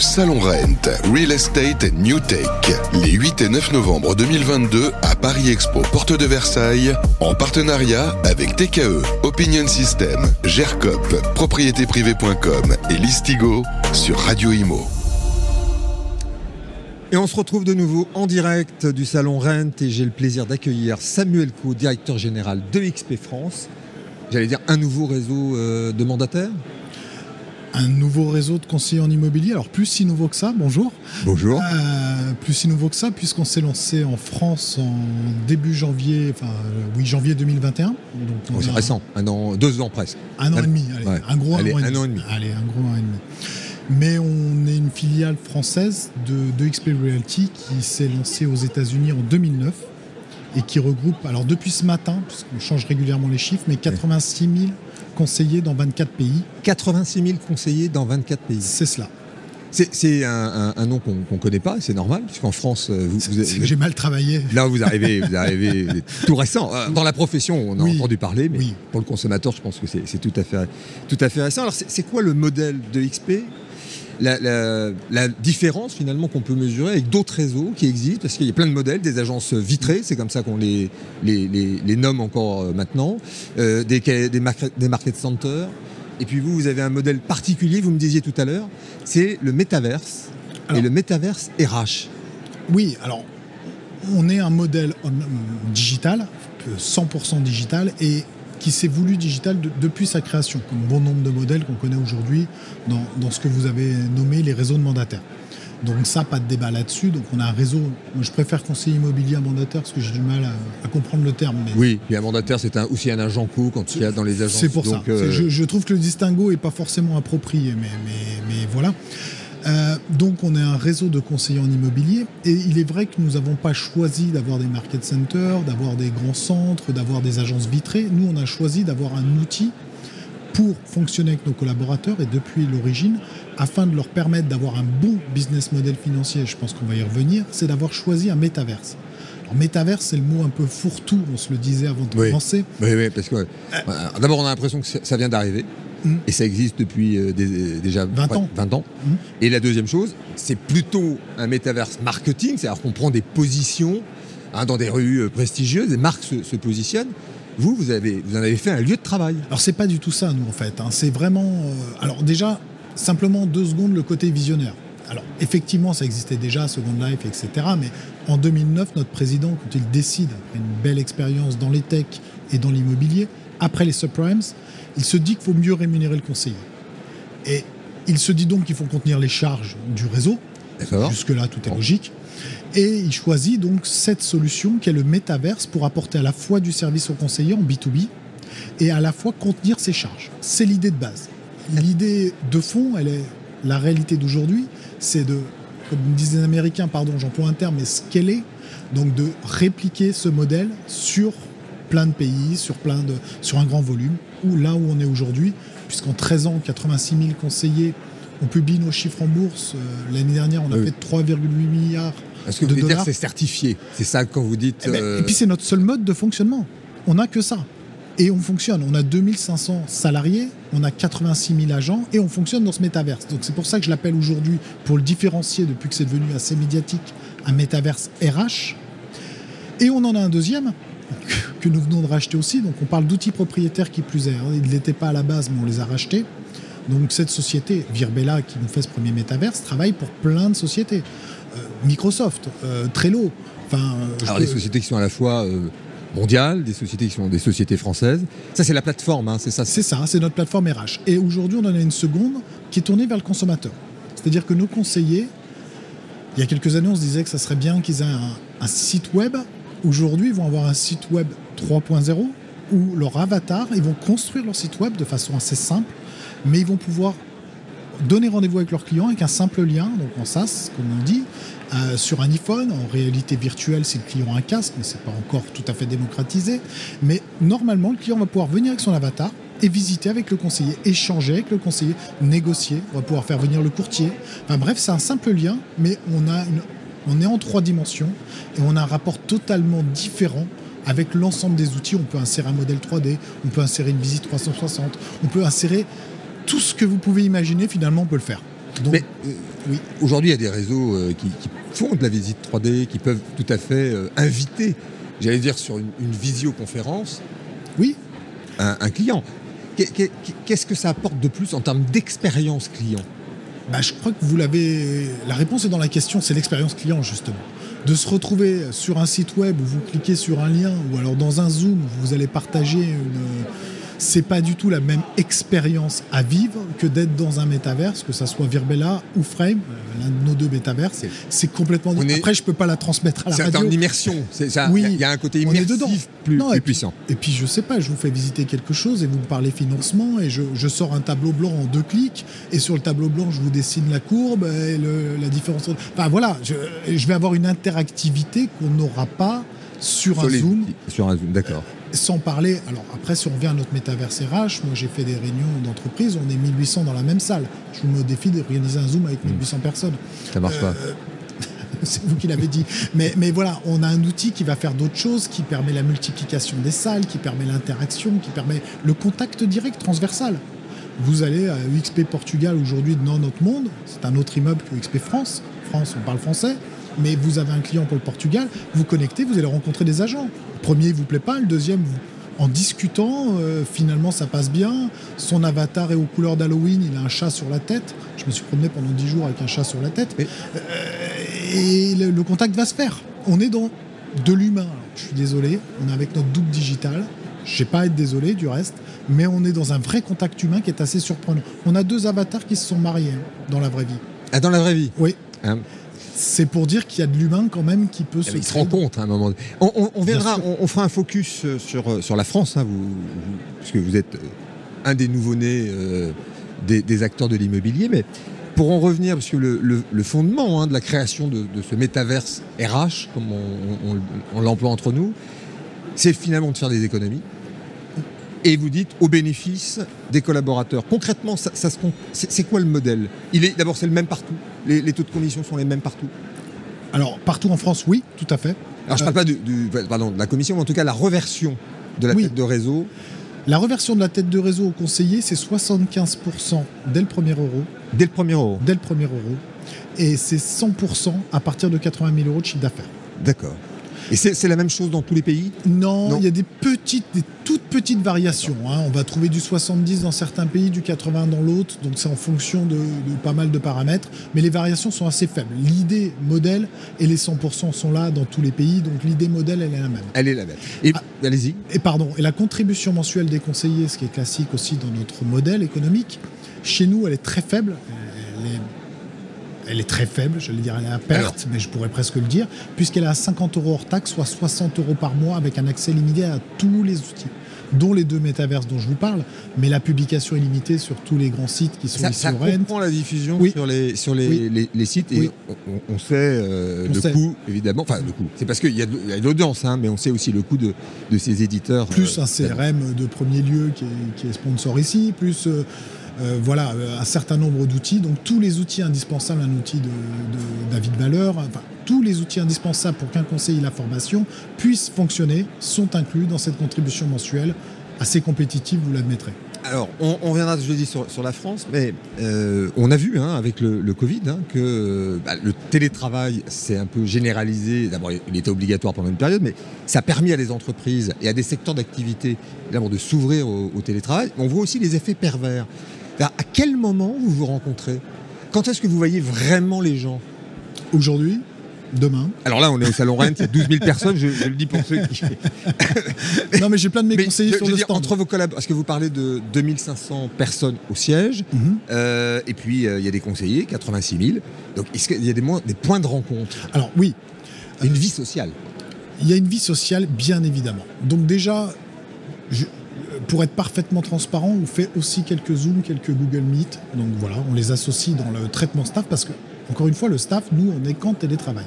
Salon Rent, Real Estate New Tech, les 8 et 9 novembre 2022 à Paris Expo, porte de Versailles, en partenariat avec TKE, Opinion System, GERCOP, propriétéprivée.com et Listigo sur Radio Imo. Et on se retrouve de nouveau en direct du salon Rent et j'ai le plaisir d'accueillir Samuel Co, directeur général de XP France. J'allais dire un nouveau réseau euh, de mandataires? Un nouveau réseau de conseillers en immobilier. Alors plus si nouveau que ça, bonjour. Bonjour. Euh, plus si nouveau que ça, puisqu'on s'est lancé en France en début janvier, enfin euh, oui janvier 2021. Donc c'est récent, un an, deux ans presque. Un an et demi, allez, un gros allez, an, et un an et demi. Allez, un gros an et demi. Mais on est une filiale française de, de XP Realty qui s'est lancée aux États-Unis en 2009 et qui regroupe, alors depuis ce matin, puisqu'on change régulièrement les chiffres, mais 86 000 conseillers dans 24 pays. 86 000 conseillers dans 24 pays. C'est cela. C'est un, nom qu'on ne connaît pas, c'est normal, puisqu'en France, euh, vous, j'ai mal travaillé. Là, vous arrivez, vous arrivez tout récent. Euh, dans la profession, on a entendu parler, mais pour le consommateur, je pense que c'est tout à fait, tout à fait récent. Alors, c'est quoi le modèle de XP la, différence finalement qu'on peut mesurer avec d'autres réseaux qui existent, parce qu'il y a plein de modèles, des agences vitrées, c'est comme ça qu'on les, les, nomme encore euh, maintenant, euh, des, des, market, des market centers. Et puis vous, vous avez un modèle particulier, vous me disiez tout à l'heure, c'est le métaverse et le métaverse RH. Oui, alors on est un modèle digital, 100% digital, et qui s'est voulu digital depuis sa création, comme bon nombre de modèles qu'on connaît aujourd'hui dans, ce que vous avez nommé les réseaux de mandataires. Donc ça, pas de débat là-dessus. Donc on a un réseau, je préfère conseiller immobilier à mandataire parce que j'ai du mal à, comprendre le terme. Oui, et un mandataire, c'est aussi un agent co quand il y a dans les agences. C'est pour ça. Euh, je, trouve que le distinguo n'est pas forcément approprié, mais, mais, mais voilà. Euh, donc on est un réseau de conseillers en immobilier et il est vrai que nous n'avons pas choisi d'avoir des market centers, d'avoir des grands centres, d'avoir des agences vitrées. Nous on a choisi d'avoir un outil pour fonctionner avec nos collaborateurs et depuis l'origine, afin de leur permettre d'avoir un bon business model financier, je pense qu'on va y revenir, c'est d'avoir choisi un métaverse. Alors métaverse, c'est le mot un peu fourre-tout, on se le disait avant de commencer. Oui, oui, parce que euh, d'abord on a l'impression que ça vient d'arriver. Mm. Et ça existe depuis euh, déjà 20 ans. 20 ans. Mm. Et la deuxième chose, c'est plutôt un métaverse marketing, c'est-à-dire qu'on prend des positions hein, dans des rues euh, prestigieuses, des marques se, positionnent. Vous, vous, avez, vous en avez fait un lieu de travail. Alors c'est pas du tout ça, nous, en fait. Hein. C'est vraiment... Euh, alors déjà, simplement deux secondes, le côté visionnaire. Alors effectivement, ça existait déjà, Second Life, etc. Mais en 2009, notre président, quand il décide, après une belle expérience dans les techs et dans l'immobilier, après les subprimes, il se dit qu'il faut mieux rémunérer le conseiller. Et il se dit donc qu'il faut contenir les charges du réseau. Jusque-là, tout est logique. Et il choisit donc cette solution qui est le métaverse pour apporter à la fois du service au conseiller en B2B et à la fois contenir ses charges. C'est l'idée de base. L'idée de fond, elle est la réalité d'aujourd'hui, c'est de, comme disent les Américains, pardon, j'emploie un terme, mais scaler, donc de répliquer ce modèle sur plein de pays, sur, plein de, sur un grand volume, ou là où on est aujourd'hui, puisqu'en 13 ans, 86 000 conseillers, on publie nos chiffres en bourse. Euh, l'année dernière, on a fait 3,8 milliards Est-ce que de vous dollars. c'est certifié? C'est ça quand vous dites. Eh ben, euh, et, puis c'est notre seul mode de fonctionnement. On n'a que ça. Et on fonctionne. On a 2500 salariés, on a 86 000 agents et on fonctionne dans ce métaverse. Donc c'est pour ça que je l'appelle aujourd'hui, pour le différencier depuis que c'est devenu assez médiatique, un métaverse RH. Et on en a un deuxième, que nous venons de racheter aussi. Donc on parle d'outils propriétaires qui plus est. Hein. Ils ne l'étaient pas à la base, mais on les a rachetés. Donc cette société, Virbella, qui nous fait ce premier métaverse, travaille pour plein de sociétés. Euh, Microsoft, euh, Trello. Enfin, euh, Alors des sociétés qui sont à la fois mondiales, des sociétés qui sont des sociétés françaises. Ça c'est la plateforme, hein, c'est ça C'est ça, c'est notre plateforme RH. Et aujourd'hui on en a une seconde qui est tournée vers le consommateur. C'est-à-dire que nos conseillers, il y a quelques années on se disait que ça serait bien qu'ils aient un site web Aujourd'hui, ils vont avoir un site web 3.0 où leur avatar, ils vont construire leur site web de façon assez simple, mais ils vont pouvoir donner rendez-vous avec leurs clients avec un simple lien, donc en SaaS, comme on dit, euh, sur un iPhone, en réalité virtuelle si le client a un casque, mais ce n'est pas encore tout à fait démocratisé. Mais normalement, le client va pouvoir venir avec son avatar et visiter avec le conseiller, échanger avec le conseiller, négocier, on va pouvoir faire venir le courtier. Enfin bref, c'est un simple lien, mais on a on est en trois dimensions et on a un rapport totalement différent avec l'ensemble des outils. On peut insérer un modèle 3D, on peut insérer une visite 360, on peut insérer tout ce que vous pouvez imaginer, finalement, on peut le faire. Mais oui. aujourd'hui, il y a des réseaux qui, font de la visite 3D, qui peuvent tout à fait inviter, j'allais dire sur une, visioconférence, oui. un client. Qu'est-ce que ça apporte de plus en termes d'expérience client? Bah, Je crois que vous l'avez. La réponse est dans la question, c'est l'expérience client, justement. De se retrouver sur un site web où vous cliquez sur un lien, ou alors dans un Zoom, vous allez partager une c'est pas du tout la même expérience à vivre que d'être dans un métaverse, que ça soit Virbella ou Frame, euh, l'un de nos deux métaverses. C'est complètement différent. Après, je peux pas la transmettre à la radio. C'est en immersion. Oui, il y a un côté immersif plus, non, plus puissant. Et puis, je sais pas, je vous fais visiter quelque chose et vous me parlez financement et je, sors un tableau blanc en deux clics et sur le tableau blanc, je vous dessine la courbe et la différence. Enfin voilà, je, je vais avoir une interactivité qu'on n'aura pas sur un Zoom. Sur un Zoom, d'accord. Sans parler, alors après, si on revient à notre métaverse RH, moi j'ai fait des réunions d'entreprise, on est 1800 dans la même salle. Je me défie d'organiser un Zoom avec 1800 hmm. personnes. Ça marche pas. Euh, c'est vous qui l'avez dit. Mais, mais voilà, on a un outil qui va faire d'autres choses, qui permet la multiplication des salles, qui permet l'interaction, qui permet le contact direct, transversal. Vous allez à XP Portugal aujourd'hui dans notre monde, c'est un autre immeuble que XP France. France, on parle français mais vous avez un client pour le Portugal, vous connectez, vous allez rencontrer des agents. Le premier ne vous plaît pas, le deuxième, en discutant, euh, finalement ça passe bien. Son avatar est aux couleurs d'Halloween, il a un chat sur la tête. Je me suis promené pendant 10 jours avec un chat sur la tête. Euh, et le, contact va se faire. On est dans de l'humain. Je suis désolé, on est avec notre double digital. Je sais pas être désolé du reste, mais on est dans un vrai contact humain qui est assez surprenant. On a deux avatars qui se sont mariés hein, dans la vraie vie. Ah, dans la vraie vie? Oui. Hein c'est pour dire qu'il y a de l'humain quand même qui peut se. Il se rencontre à un moment. On, on, verra, on, fera un focus euh, sur, euh, sur la France, hein, vous, puisque vous êtes euh, un des nouveaux-nés des, acteurs de l'immobilier. Mais pour en revenir, parce que le, fondement hein, de la création de, ce métaverse RH, comme on l'emploie entre nous, c'est finalement de faire des économies et vous dites au bénéfice des collaborateurs. Concrètement, ça, c'est quoi le modèle? Il est d'abord c'est le même partout. Les, taux de commission sont les mêmes partout. Alors partout en France, oui, tout à fait. Alors je ne parle pas du, pardon, de la commission, mais en tout cas la reversion de la tête de réseau. La reversion de la tête de réseau au conseiller, c'est 75% dès le premier euro. Dès le premier euro. Dès le premier euro. Et c'est 100% à partir de 80 000 euros de chiffre d'affaires. D'accord. Et c'est la même chose dans tous les pays? Non, il y a des petites, des toutes petites variations. Hein. On va trouver du 70 dans certains pays, du 80 dans l'autre, donc c'est en fonction de, pas mal de paramètres, mais les variations sont assez faibles. L'idée modèle et les 100% sont là dans tous les pays, donc l'idée modèle, elle est la même. Elle est la même. Et ah, allez-y. Et pardon, et la contribution mensuelle des conseillers, ce qui est classique aussi dans notre modèle économique, chez nous, elle est très faible. Elle est elle est très faible, je vais dire elle est à perte, mais je pourrais presque le dire, puisqu'elle est à 50 euros hors taxe, soit 60 euros par mois avec un accès limité à tous les outils dont les deux métaverses dont je vous parle, mais la publication est limitée sur tous les grands sites qui sont ça, ici ça comprend la diffusion sur les sur les, les, sites et on, sait euh, le coût évidemment, enfin le coût. C'est parce qu'il y a de, l'audience, hein, mais on sait aussi le coût de, de ces éditeurs. Plus euh, un CRM de premier lieu qui est, qui est sponsor ici, plus euh, euh, voilà, euh, un certain nombre d'outils. Donc tous les outils indispensables, un outil de, David Valeur, tous les outils indispensables pour qu'un conseiller la formation puisse fonctionner sont inclus dans cette contribution mensuelle assez compétitive, vous l'admettrez. Alors, on, reviendra, je dis, sur, sur la France, mais euh, on a vu hein, avec le, Covid hein, que bah, le télétravail s'est un peu généralisé. D'abord, il était obligatoire pendant une période, mais ça a permis à des entreprises et à des secteurs d'activité de s'ouvrir au, télétravail. On voit aussi les effets pervers à quel moment vous vous rencontrez? Quand est-ce que vous voyez vraiment les gens? Aujourd'hui? Demain? Alors là, on est au Salon Rennes, il y a 12 000 personnes, je, le dis pour ceux qui. non, mais j'ai plein de mes conseillers sur le stand. Entre vos collaborateurs, parce que vous parlez de 2500 personnes au siège, mhm. euh, et puis euh, il y a des conseillers, 86 000. Donc il y a des, des points de rencontre? Alors oui. Une vie sociale. Il y a une vie sociale, bien évidemment. Donc déjà, je, pour être parfaitement transparent, on fait aussi quelques Zoom, quelques Google Meet. Donc voilà, on les associe dans le traitement staff parce que, encore une fois, le staff, nous, on est qu'en télétravail.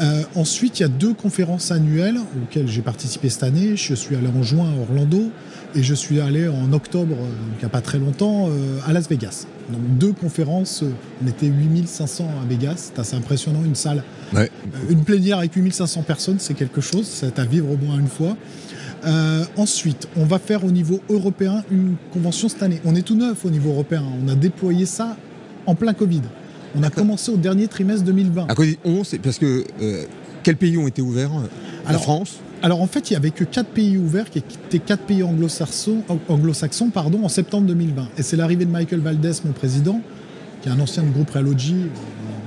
Euh, ensuite, il y a deux conférences annuelles auxquelles j'ai participé cette année. Je suis allé en juin à Orlando et je suis allé en octobre, euh, il n'y a pas très longtemps, euh, à Las Vegas. Donc deux conférences, on était 8500 à Vegas, c'est assez impressionnant, une salle. une plénière avec 8500 personnes, c'est quelque chose, c'est à vivre au moins une fois. Euh, ensuite, on va faire au niveau européen une convention cette année. On est tout neuf au niveau européen. On a déployé ça en plein Covid. On a commencé au dernier trimestre 2020. À cause 11, parce que euh, quels pays ont été ouverts La France? alors en fait, il n'y avait que quatre pays ouverts, qui étaient quatre pays anglo-saxons anglo pardon, en septembre 2020. Et c'est l'arrivée de Michael Valdez, mon président, qui est un ancien du groupe Realogy,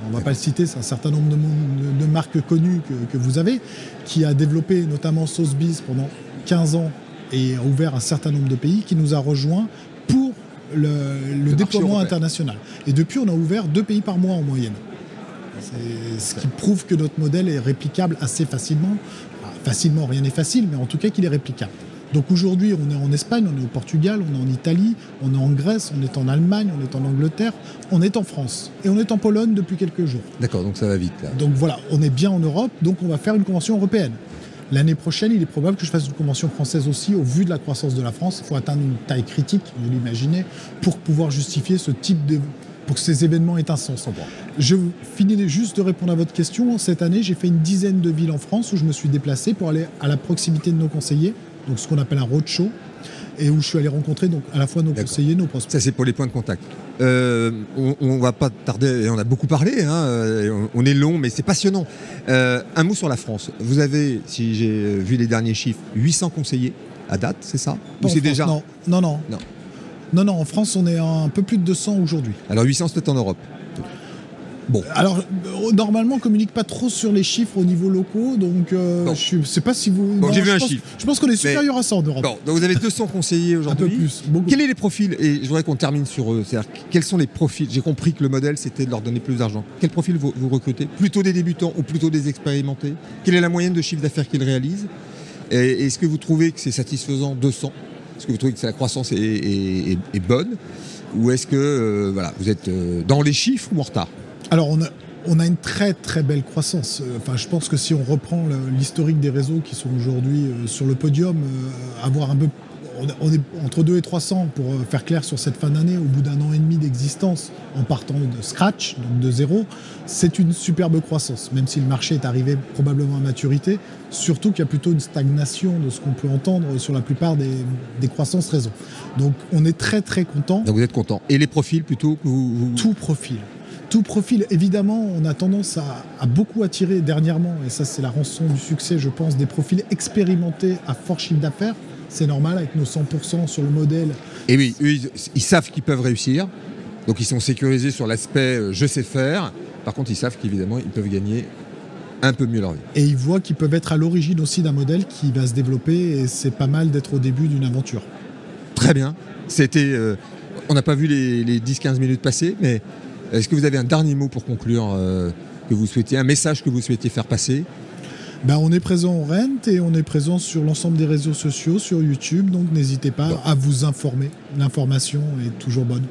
on ne va pas le citer, c'est un certain nombre de, marques connues que, vous avez, qui a développé notamment Sotheby's pendant 15 ans et a ouvert un certain nombre de pays, qui nous a rejoints pour le, déploiement international. Et depuis, on a ouvert deux pays par mois en moyenne. Ce qui prouve que notre modèle est réplicable assez facilement facilement, rien n'est facile, mais en tout cas qu'il est réplicable. Donc aujourd'hui, on est en Espagne, on est au Portugal, on est en Italie, on est en Grèce, on est en Allemagne, on est en Angleterre, on est en France et on est en Pologne depuis quelques jours. D'accord, donc ça va vite. Donc voilà, on est bien en Europe, donc on va faire une convention européenne. L'année prochaine, il est probable que je fasse une convention française aussi, au vu de la croissance de la France. Il faut atteindre une taille critique, vous l'imaginez, pour pouvoir justifier ce type de, pour que ces événements aient un sens. Je finis juste de répondre à votre question. Cette année, j'ai fait une dizaine de villes en France où je me suis déplacé pour aller à la proximité de nos conseillers, donc ce qu'on appelle un roadshow, et où je suis allé rencontrer donc à la fois nos conseillers, nos prospects. Ça, c'est pour les points de contact. Euh, on, ne va pas tarder, on a beaucoup parlé, hein, euh, on, est long, mais c'est passionnant. Euh, un mot sur la France. Vous avez, si j'ai vu les derniers chiffres, 800 conseillers à date, c'est ça? Ou c'est déjà Non, non, non. non. Non, non, en France, on est un peu plus de 200 aujourd'hui. Alors 800, c'est en Europe. Bon. Alors, normalement, on communique pas trop sur les chiffres au niveau locaux, donc euh, je ne sais pas si vous. j'ai vu un chiffre. Je pense qu'on est supérieur à ça en Europe. Bon, donc vous avez 200 conseillers aujourd'hui. un peu plus. Quels sont les profils Et je voudrais qu'on termine sur eux. C'est-à-dire, quels sont les profils J'ai compris que le modèle, c'était de leur donner plus d'argent. Quel profil vous, recrutez? Plutôt des débutants ou plutôt des expérimentés? Quelle est la moyenne de chiffre d'affaires qu'ils réalisent? Est-ce que vous trouvez que c'est satisfaisant 200 est-ce que vous trouvez que la croissance est, bonne? Ou est-ce que euh, voilà, vous êtes euh, dans les chiffres ou en retard? Alors, on a, on a une très très belle croissance. Euh, enfin, je pense que si on reprend l'historique des réseaux qui sont aujourd'hui sur le podium, avoir un peu on est entre 2 et 300 pour euh, faire clair sur cette fin d'année, au bout d'un an et demi d'existence, en partant de scratch, donc de zéro, c'est une superbe croissance, même si le marché est arrivé probablement à maturité, surtout qu'il y a plutôt une stagnation de ce qu'on peut entendre sur la plupart des, croissances réseau. Donc on est très très content. Donc vous êtes content. Et les profils plutôt vous... Tout profil. Tout profil, évidemment, on a tendance à, à beaucoup attirer dernièrement, et ça c'est la rançon du succès, je pense, des profils expérimentés à fort chiffre d'affaires, c'est normal avec nos 100% sur le modèle. Et oui, ils, savent qu'ils peuvent réussir. Donc ils sont sécurisés sur l'aspect euh, je sais faire. Par contre, ils savent qu'évidemment, ils peuvent gagner un peu mieux leur vie. Et ils voient qu'ils peuvent être à l'origine aussi d'un modèle qui va se développer et c'est pas mal d'être au début d'une aventure. Très bien. C'était, euh, on n'a pas vu les, 10-15 minutes passer, mais est-ce que vous avez un dernier mot pour conclure euh, que vous souhaitiez, un message que vous souhaitiez faire passer? Ben, on est présent au Rent et on est présent sur l'ensemble des réseaux sociaux, sur YouTube, donc n'hésitez pas à vous informer. L'information est toujours bonne.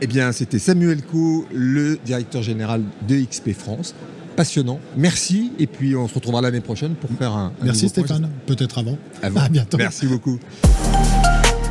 Eh bien, c'était Samuel Co, le directeur général de XP France. Passionnant. Merci. Et puis, on se retrouvera l'année prochaine pour faire un. Merci Stéphane. Peut-être avant. avant. À bientôt. Merci beaucoup.